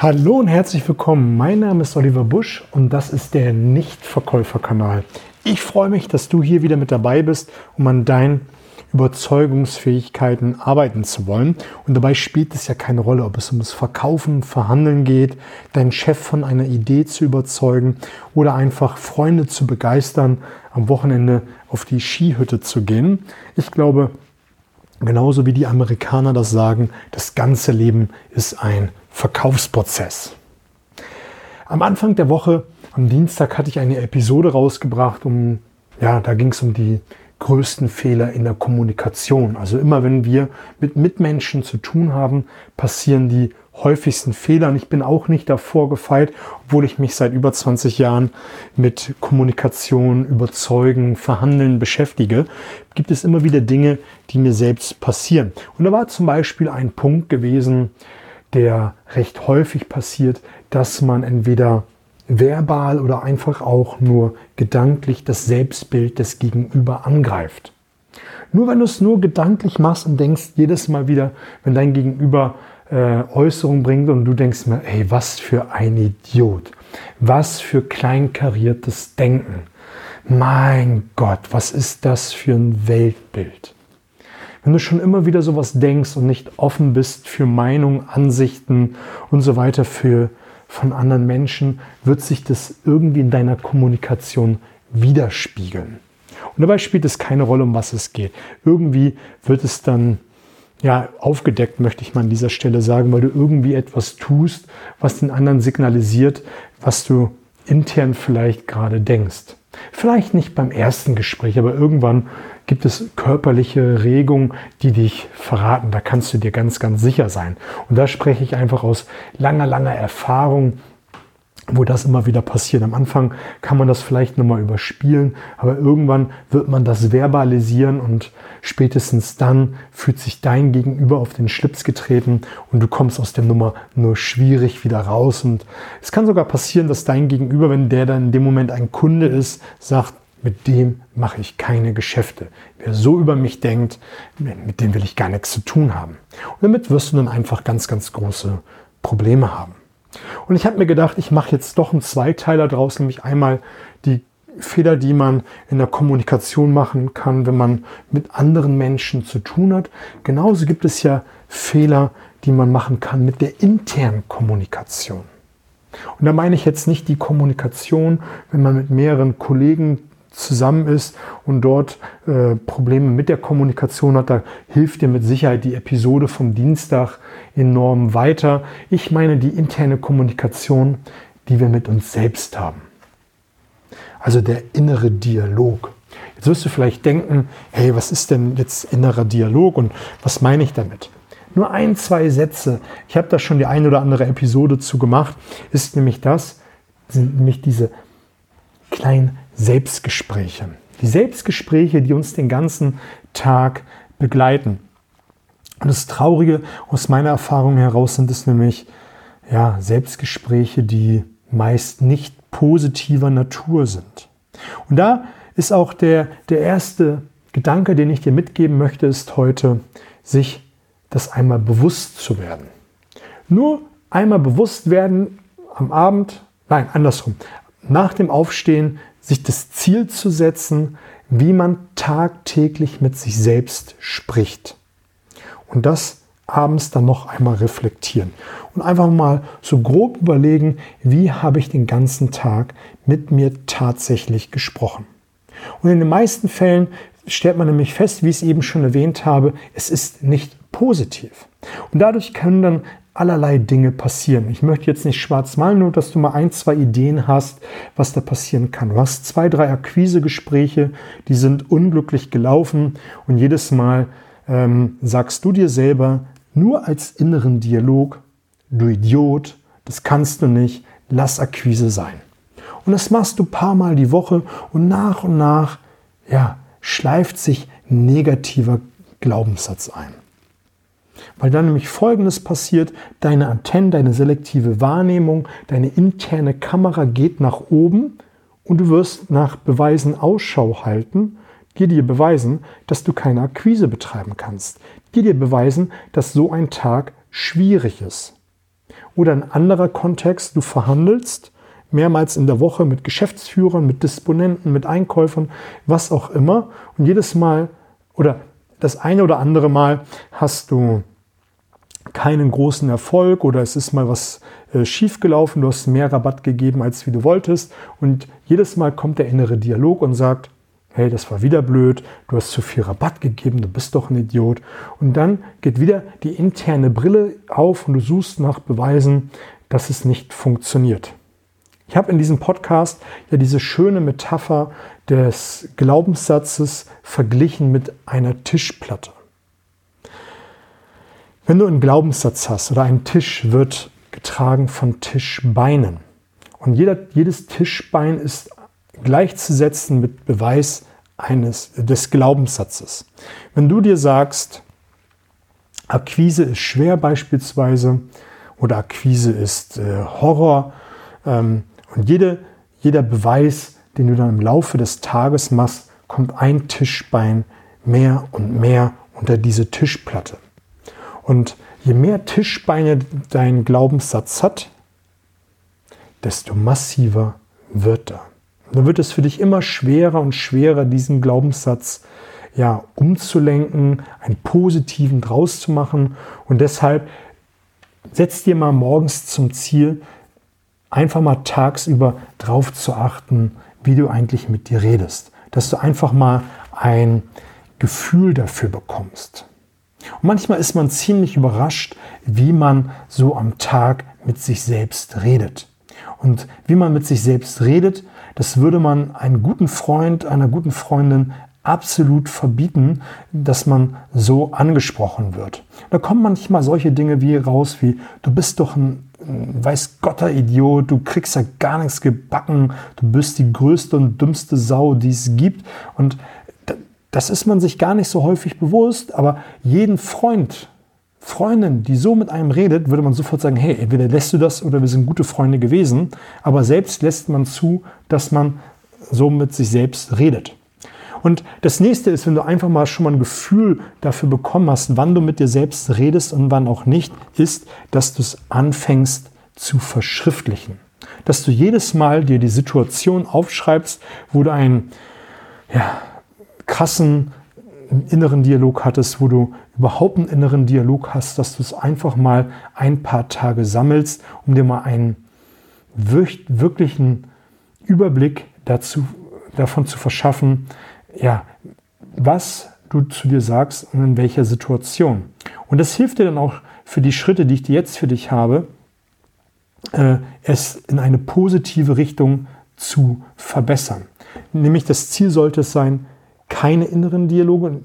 Hallo und herzlich willkommen. Mein Name ist Oliver Busch und das ist der Nichtverkäuferkanal. Ich freue mich, dass du hier wieder mit dabei bist, um an deinen Überzeugungsfähigkeiten arbeiten zu wollen. Und dabei spielt es ja keine Rolle, ob es ums Verkaufen, Verhandeln geht, deinen Chef von einer Idee zu überzeugen oder einfach Freunde zu begeistern, am Wochenende auf die Skihütte zu gehen. Ich glaube, genauso wie die Amerikaner das sagen, das ganze Leben ist ein Verkaufsprozess. Am Anfang der Woche, am Dienstag, hatte ich eine Episode rausgebracht, um, ja, da ging es um die größten Fehler in der Kommunikation. Also immer wenn wir mit Mitmenschen zu tun haben, passieren die häufigsten Fehler. Und ich bin auch nicht davor gefeit, obwohl ich mich seit über 20 Jahren mit Kommunikation, Überzeugen, Verhandeln beschäftige, gibt es immer wieder Dinge, die mir selbst passieren. Und da war zum Beispiel ein Punkt gewesen, der recht häufig passiert, dass man entweder verbal oder einfach auch nur gedanklich das Selbstbild des Gegenüber angreift. Nur wenn du es nur gedanklich machst und denkst jedes Mal wieder, wenn dein Gegenüber äh, Äußerung bringt und du denkst mir, hey, was für ein Idiot, was für kleinkariertes Denken. Mein Gott, was ist das für ein Weltbild? Wenn du schon immer wieder sowas denkst und nicht offen bist für Meinungen, Ansichten und so weiter für, von anderen Menschen, wird sich das irgendwie in deiner Kommunikation widerspiegeln. Und dabei spielt es keine Rolle, um was es geht. Irgendwie wird es dann ja, aufgedeckt, möchte ich mal an dieser Stelle sagen, weil du irgendwie etwas tust, was den anderen signalisiert, was du intern vielleicht gerade denkst. Vielleicht nicht beim ersten Gespräch, aber irgendwann gibt es körperliche Regungen, die dich verraten. Da kannst du dir ganz, ganz sicher sein. Und da spreche ich einfach aus langer, langer Erfahrung wo das immer wieder passiert. Am Anfang kann man das vielleicht nochmal überspielen, aber irgendwann wird man das verbalisieren und spätestens dann fühlt sich dein Gegenüber auf den Schlips getreten und du kommst aus der Nummer nur schwierig wieder raus. Und es kann sogar passieren, dass dein Gegenüber, wenn der dann in dem Moment ein Kunde ist, sagt, mit dem mache ich keine Geschäfte. Wer so über mich denkt, mit dem will ich gar nichts zu tun haben. Und damit wirst du dann einfach ganz, ganz große Probleme haben. Und ich habe mir gedacht, ich mache jetzt doch einen Zweiteiler draus, nämlich einmal die Fehler, die man in der Kommunikation machen kann, wenn man mit anderen Menschen zu tun hat. Genauso gibt es ja Fehler, die man machen kann mit der internen Kommunikation. Und da meine ich jetzt nicht die Kommunikation, wenn man mit mehreren Kollegen zusammen ist und dort äh, Probleme mit der Kommunikation hat, da hilft dir mit Sicherheit die Episode vom Dienstag enorm weiter. Ich meine die interne Kommunikation, die wir mit uns selbst haben. Also der innere Dialog. Jetzt wirst du vielleicht denken, hey, was ist denn jetzt innerer Dialog und was meine ich damit? Nur ein, zwei Sätze, ich habe da schon die eine oder andere Episode zu gemacht, ist nämlich das, sind nämlich diese kleinen Selbstgespräche. Die Selbstgespräche, die uns den ganzen Tag begleiten. Und das Traurige aus meiner Erfahrung heraus sind es nämlich ja, Selbstgespräche, die meist nicht positiver Natur sind. Und da ist auch der, der erste Gedanke, den ich dir mitgeben möchte, ist heute, sich das einmal bewusst zu werden. Nur einmal bewusst werden am Abend, nein, andersrum, nach dem Aufstehen sich das Ziel zu setzen, wie man tagtäglich mit sich selbst spricht. Und das abends dann noch einmal reflektieren und einfach mal so grob überlegen, wie habe ich den ganzen Tag mit mir tatsächlich gesprochen. Und in den meisten Fällen stellt man nämlich fest, wie ich es eben schon erwähnt habe, es ist nicht positiv. Und dadurch können dann allerlei Dinge passieren. Ich möchte jetzt nicht schwarz malen, nur dass du mal ein, zwei Ideen hast, was da passieren kann. Du hast zwei, drei Akquisegespräche, die sind unglücklich gelaufen und jedes Mal ähm, sagst du dir selber nur als inneren Dialog, du Idiot, das kannst du nicht, lass Akquise sein. Und das machst du paar Mal die Woche und nach und nach, ja, schleift sich negativer Glaubenssatz ein. Weil dann nämlich Folgendes passiert, deine Antennen, deine selektive Wahrnehmung, deine interne Kamera geht nach oben und du wirst nach Beweisen Ausschau halten, die dir beweisen, dass du keine Akquise betreiben kannst, die dir beweisen, dass so ein Tag schwierig ist. Oder ein anderer Kontext, du verhandelst mehrmals in der Woche mit Geschäftsführern, mit Disponenten, mit Einkäufern, was auch immer. Und jedes Mal oder das eine oder andere Mal hast du keinen großen Erfolg oder es ist mal was äh, schiefgelaufen, du hast mehr Rabatt gegeben, als wie du wolltest. Und jedes Mal kommt der innere Dialog und sagt, hey, das war wieder blöd, du hast zu viel Rabatt gegeben, du bist doch ein Idiot. Und dann geht wieder die interne Brille auf und du suchst nach Beweisen, dass es nicht funktioniert. Ich habe in diesem Podcast ja diese schöne Metapher des Glaubenssatzes verglichen mit einer Tischplatte. Wenn du einen Glaubenssatz hast oder ein Tisch wird getragen von Tischbeinen und jeder, jedes Tischbein ist gleichzusetzen mit Beweis eines des Glaubenssatzes. Wenn du dir sagst, Akquise ist schwer beispielsweise oder Akquise ist äh, Horror, ähm, und jede, jeder Beweis, den du dann im Laufe des Tages machst, kommt ein Tischbein mehr und mehr unter diese Tischplatte. Und je mehr Tischbeine dein Glaubenssatz hat, desto massiver wird er. dann wird es für dich immer schwerer und schwerer, diesen Glaubenssatz ja, umzulenken, einen positiven draus zu machen. Und deshalb setz dir mal morgens zum Ziel, einfach mal tagsüber drauf zu achten, wie du eigentlich mit dir redest. Dass du einfach mal ein Gefühl dafür bekommst. Und manchmal ist man ziemlich überrascht, wie man so am Tag mit sich selbst redet. Und wie man mit sich selbst redet, das würde man einem guten Freund, einer guten Freundin absolut verbieten, dass man so angesprochen wird. Da kommen manchmal solche Dinge wie raus wie, du bist doch ein weiß Gotter Idiot, du kriegst ja gar nichts gebacken, du bist die größte und dümmste Sau, die es gibt. Und das ist man sich gar nicht so häufig bewusst, aber jeden Freund, Freundin, die so mit einem redet, würde man sofort sagen, hey, entweder lässt du das oder wir sind gute Freunde gewesen, aber selbst lässt man zu, dass man so mit sich selbst redet. Und das nächste ist, wenn du einfach mal schon mal ein Gefühl dafür bekommen hast, wann du mit dir selbst redest und wann auch nicht, ist, dass du es anfängst zu verschriftlichen. Dass du jedes Mal dir die Situation aufschreibst, wo du einen ja, krassen inneren Dialog hattest, wo du überhaupt einen inneren Dialog hast, dass du es einfach mal ein paar Tage sammelst, um dir mal einen wirklichen Überblick dazu, davon zu verschaffen, ja, was du zu dir sagst und in welcher Situation. Und das hilft dir dann auch für die Schritte, die ich jetzt für dich habe, äh, es in eine positive Richtung zu verbessern. Nämlich das Ziel sollte es sein, keine inneren Dialoge.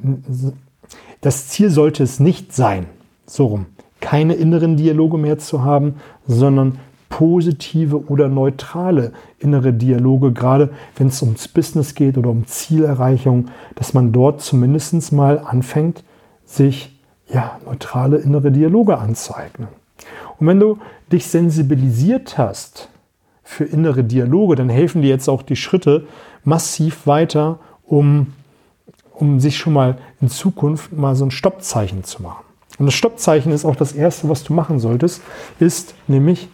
Das Ziel sollte es nicht sein, so rum, keine inneren Dialoge mehr zu haben, sondern positive oder neutrale innere Dialoge, gerade wenn es ums Business geht oder um Zielerreichung, dass man dort zumindest mal anfängt, sich ja, neutrale innere Dialoge anzueignen. Und wenn du dich sensibilisiert hast für innere Dialoge, dann helfen dir jetzt auch die Schritte massiv weiter, um, um sich schon mal in Zukunft mal so ein Stoppzeichen zu machen. Und das Stoppzeichen ist auch das Erste, was du machen solltest, ist nämlich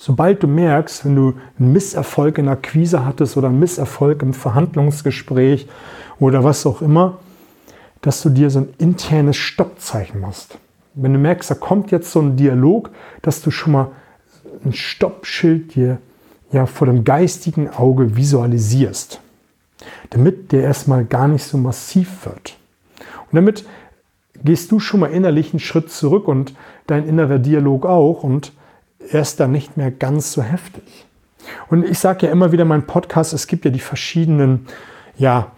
Sobald du merkst, wenn du einen Misserfolg in der Akquise hattest oder einen Misserfolg im Verhandlungsgespräch oder was auch immer, dass du dir so ein internes Stoppzeichen machst. Wenn du merkst, da kommt jetzt so ein Dialog, dass du schon mal ein Stoppschild dir ja vor dem geistigen Auge visualisierst, damit der erstmal gar nicht so massiv wird. Und damit gehst du schon mal innerlich einen Schritt zurück und dein innerer Dialog auch und er ist dann nicht mehr ganz so heftig. Und ich sage ja immer wieder in meinem Podcast, es gibt ja die verschiedenen ja,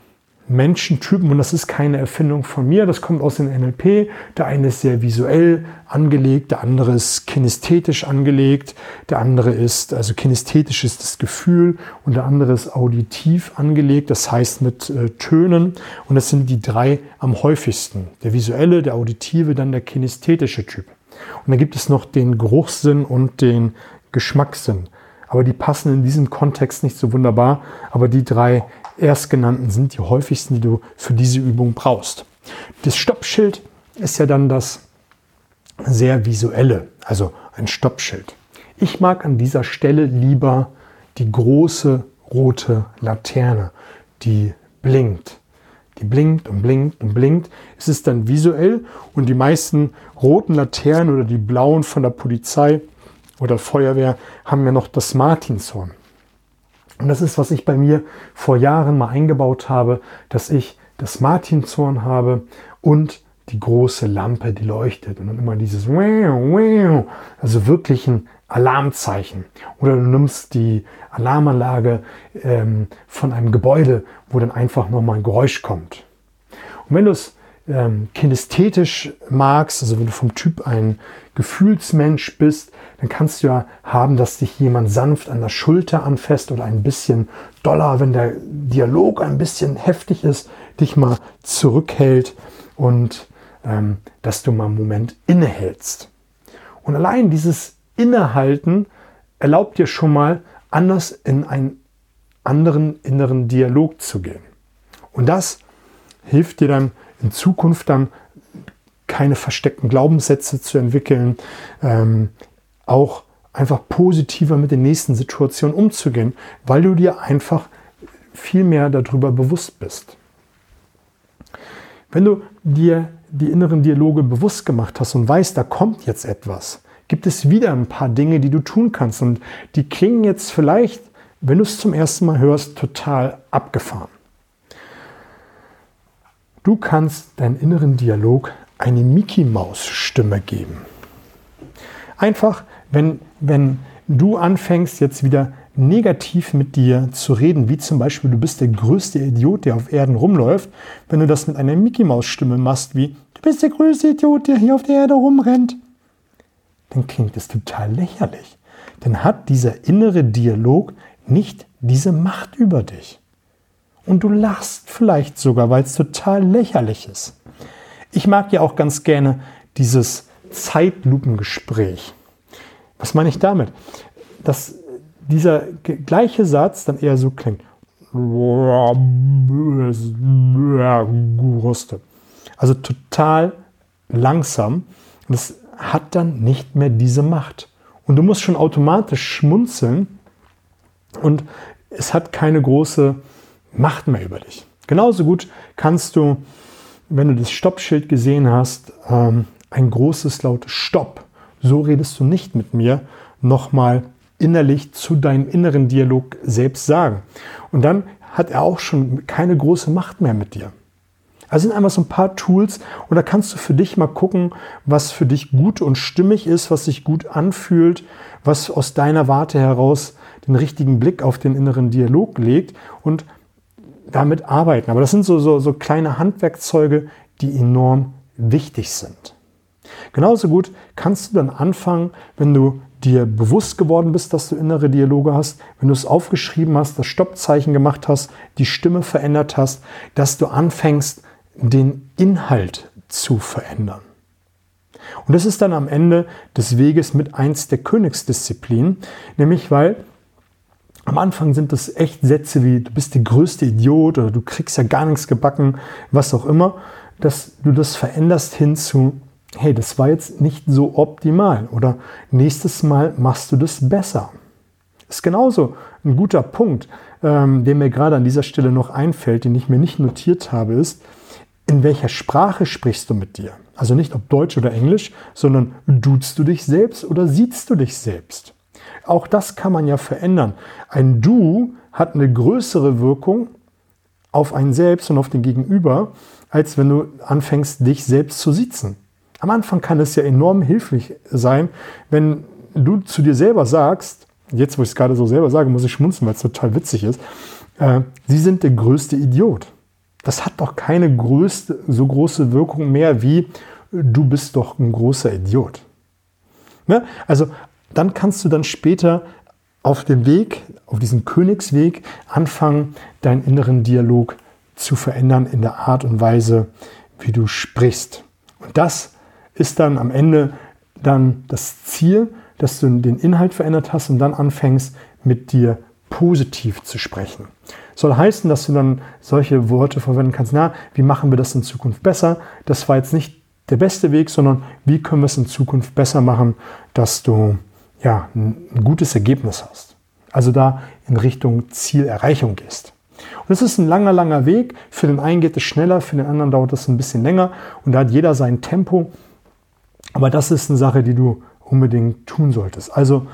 Menschentypen und das ist keine Erfindung von mir, das kommt aus dem NLP. Der eine ist sehr visuell angelegt, der andere ist kinesthetisch angelegt, der andere ist, also kinesthetisch ist das Gefühl und der andere ist auditiv angelegt, das heißt mit äh, Tönen und das sind die drei am häufigsten. Der visuelle, der auditive, dann der kinesthetische Typ. Und dann gibt es noch den Geruchssinn und den Geschmackssinn. Aber die passen in diesem Kontext nicht so wunderbar. Aber die drei erstgenannten sind die häufigsten, die du für diese Übung brauchst. Das Stoppschild ist ja dann das sehr visuelle, also ein Stoppschild. Ich mag an dieser Stelle lieber die große rote Laterne, die blinkt. Die blinkt und blinkt und blinkt. Es ist dann visuell und die meisten roten Laternen oder die blauen von der Polizei oder Feuerwehr haben ja noch das Martinshorn. Und das ist, was ich bei mir vor Jahren mal eingebaut habe, dass ich das Martinshorn habe und die große Lampe, die leuchtet. Und dann immer dieses, also wirklich ein Alarmzeichen. Oder du nimmst die Alarmanlage ähm, von einem Gebäude, wo dann einfach nochmal ein Geräusch kommt. Und wenn du es ähm, kinästhetisch magst, also wenn du vom Typ ein Gefühlsmensch bist, dann kannst du ja haben, dass dich jemand sanft an der Schulter anfasst oder ein bisschen doller, wenn der Dialog ein bisschen heftig ist, dich mal zurückhält und ähm, dass du mal einen Moment innehältst. Und allein dieses Innehalten erlaubt dir schon mal, anders in einen anderen inneren Dialog zu gehen. Und das hilft dir dann in Zukunft dann keine versteckten Glaubenssätze zu entwickeln, ähm, auch einfach positiver mit den nächsten Situationen umzugehen, weil du dir einfach viel mehr darüber bewusst bist. Wenn du dir die inneren Dialoge bewusst gemacht hast und weißt, da kommt jetzt etwas, gibt es wieder ein paar Dinge, die du tun kannst. Und die klingen jetzt vielleicht, wenn du es zum ersten Mal hörst, total abgefahren. Du kannst deinen inneren Dialog eine Mickey-Maus-Stimme geben. Einfach, wenn, wenn du anfängst, jetzt wieder negativ mit dir zu reden, wie zum Beispiel, du bist der größte Idiot, der auf Erden rumläuft, wenn du das mit einer Mickey-Maus-Stimme machst, wie, du bist der größte Idiot, der hier auf der Erde rumrennt, dann klingt es total lächerlich. Dann hat dieser innere Dialog nicht diese Macht über dich. Und du lachst vielleicht sogar, weil es total lächerlich ist. Ich mag ja auch ganz gerne dieses Zeitlupengespräch. Was meine ich damit? Dass dieser gleiche Satz dann eher so klingt. Also total langsam. Das hat dann nicht mehr diese Macht. Und du musst schon automatisch schmunzeln und es hat keine große Macht mehr über dich. Genauso gut kannst du, wenn du das Stoppschild gesehen hast, ähm, ein großes lautes Stopp. So redest du nicht mit mir, nochmal innerlich zu deinem inneren Dialog selbst sagen. Und dann hat er auch schon keine große Macht mehr mit dir. Also sind einfach so ein paar Tools und da kannst du für dich mal gucken, was für dich gut und stimmig ist, was sich gut anfühlt, was aus deiner Warte heraus den richtigen Blick auf den inneren Dialog legt und damit arbeiten. Aber das sind so, so, so kleine Handwerkzeuge, die enorm wichtig sind. Genauso gut kannst du dann anfangen, wenn du dir bewusst geworden bist, dass du innere Dialoge hast, wenn du es aufgeschrieben hast, das Stoppzeichen gemacht hast, die Stimme verändert hast, dass du anfängst, den Inhalt zu verändern. Und das ist dann am Ende des Weges mit eins der Königsdisziplinen, nämlich weil am Anfang sind das echt Sätze wie du bist der größte Idiot oder du kriegst ja gar nichts gebacken, was auch immer, dass du das veränderst hin zu hey, das war jetzt nicht so optimal oder nächstes Mal machst du das besser. Ist genauso ein guter Punkt, ähm, der mir gerade an dieser Stelle noch einfällt, den ich mir nicht notiert habe, ist, in welcher Sprache sprichst du mit dir? Also nicht ob Deutsch oder Englisch, sondern duzt du dich selbst oder siehst du dich selbst? Auch das kann man ja verändern. Ein Du hat eine größere Wirkung auf einen selbst und auf den Gegenüber, als wenn du anfängst, dich selbst zu sitzen. Am Anfang kann es ja enorm hilfreich sein, wenn du zu dir selber sagst, jetzt wo ich es gerade so selber sage, muss ich schmunzen, weil es total witzig ist, äh, sie sind der größte Idiot das hat doch keine größte, so große Wirkung mehr wie du bist doch ein großer Idiot. Ne? Also dann kannst du dann später auf dem Weg, auf diesem Königsweg anfangen, deinen inneren Dialog zu verändern in der Art und Weise, wie du sprichst. Und das ist dann am Ende dann das Ziel, dass du den Inhalt verändert hast und dann anfängst, mit dir positiv zu sprechen. Soll heißen, dass du dann solche Worte verwenden kannst, na, wie machen wir das in Zukunft besser? Das war jetzt nicht der beste Weg, sondern wie können wir es in Zukunft besser machen, dass du ja, ein gutes Ergebnis hast. Also da in Richtung Zielerreichung gehst. Und es ist ein langer, langer Weg. Für den einen geht es schneller, für den anderen dauert es ein bisschen länger. Und da hat jeder sein Tempo. Aber das ist eine Sache, die du unbedingt tun solltest. Also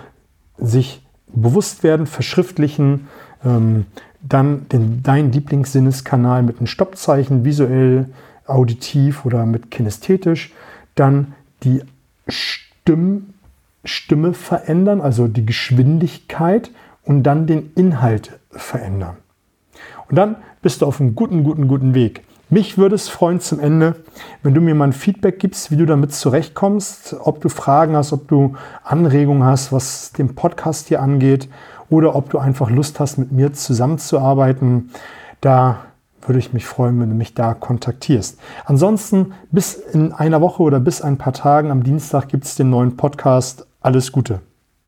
sich bewusst werden, verschriftlichen, ähm, dann den, deinen Lieblingssinneskanal mit einem Stoppzeichen, visuell, auditiv oder mit kinästhetisch, dann die Stimm, Stimme verändern, also die Geschwindigkeit und dann den Inhalt verändern. Und dann bist du auf einem guten, guten, guten Weg. Mich würde es freuen zum Ende, wenn du mir mal ein Feedback gibst, wie du damit zurechtkommst, ob du Fragen hast, ob du Anregungen hast, was den Podcast hier angeht oder ob du einfach Lust hast, mit mir zusammenzuarbeiten. Da würde ich mich freuen, wenn du mich da kontaktierst. Ansonsten bis in einer Woche oder bis ein paar Tagen am Dienstag gibt es den neuen Podcast. Alles Gute.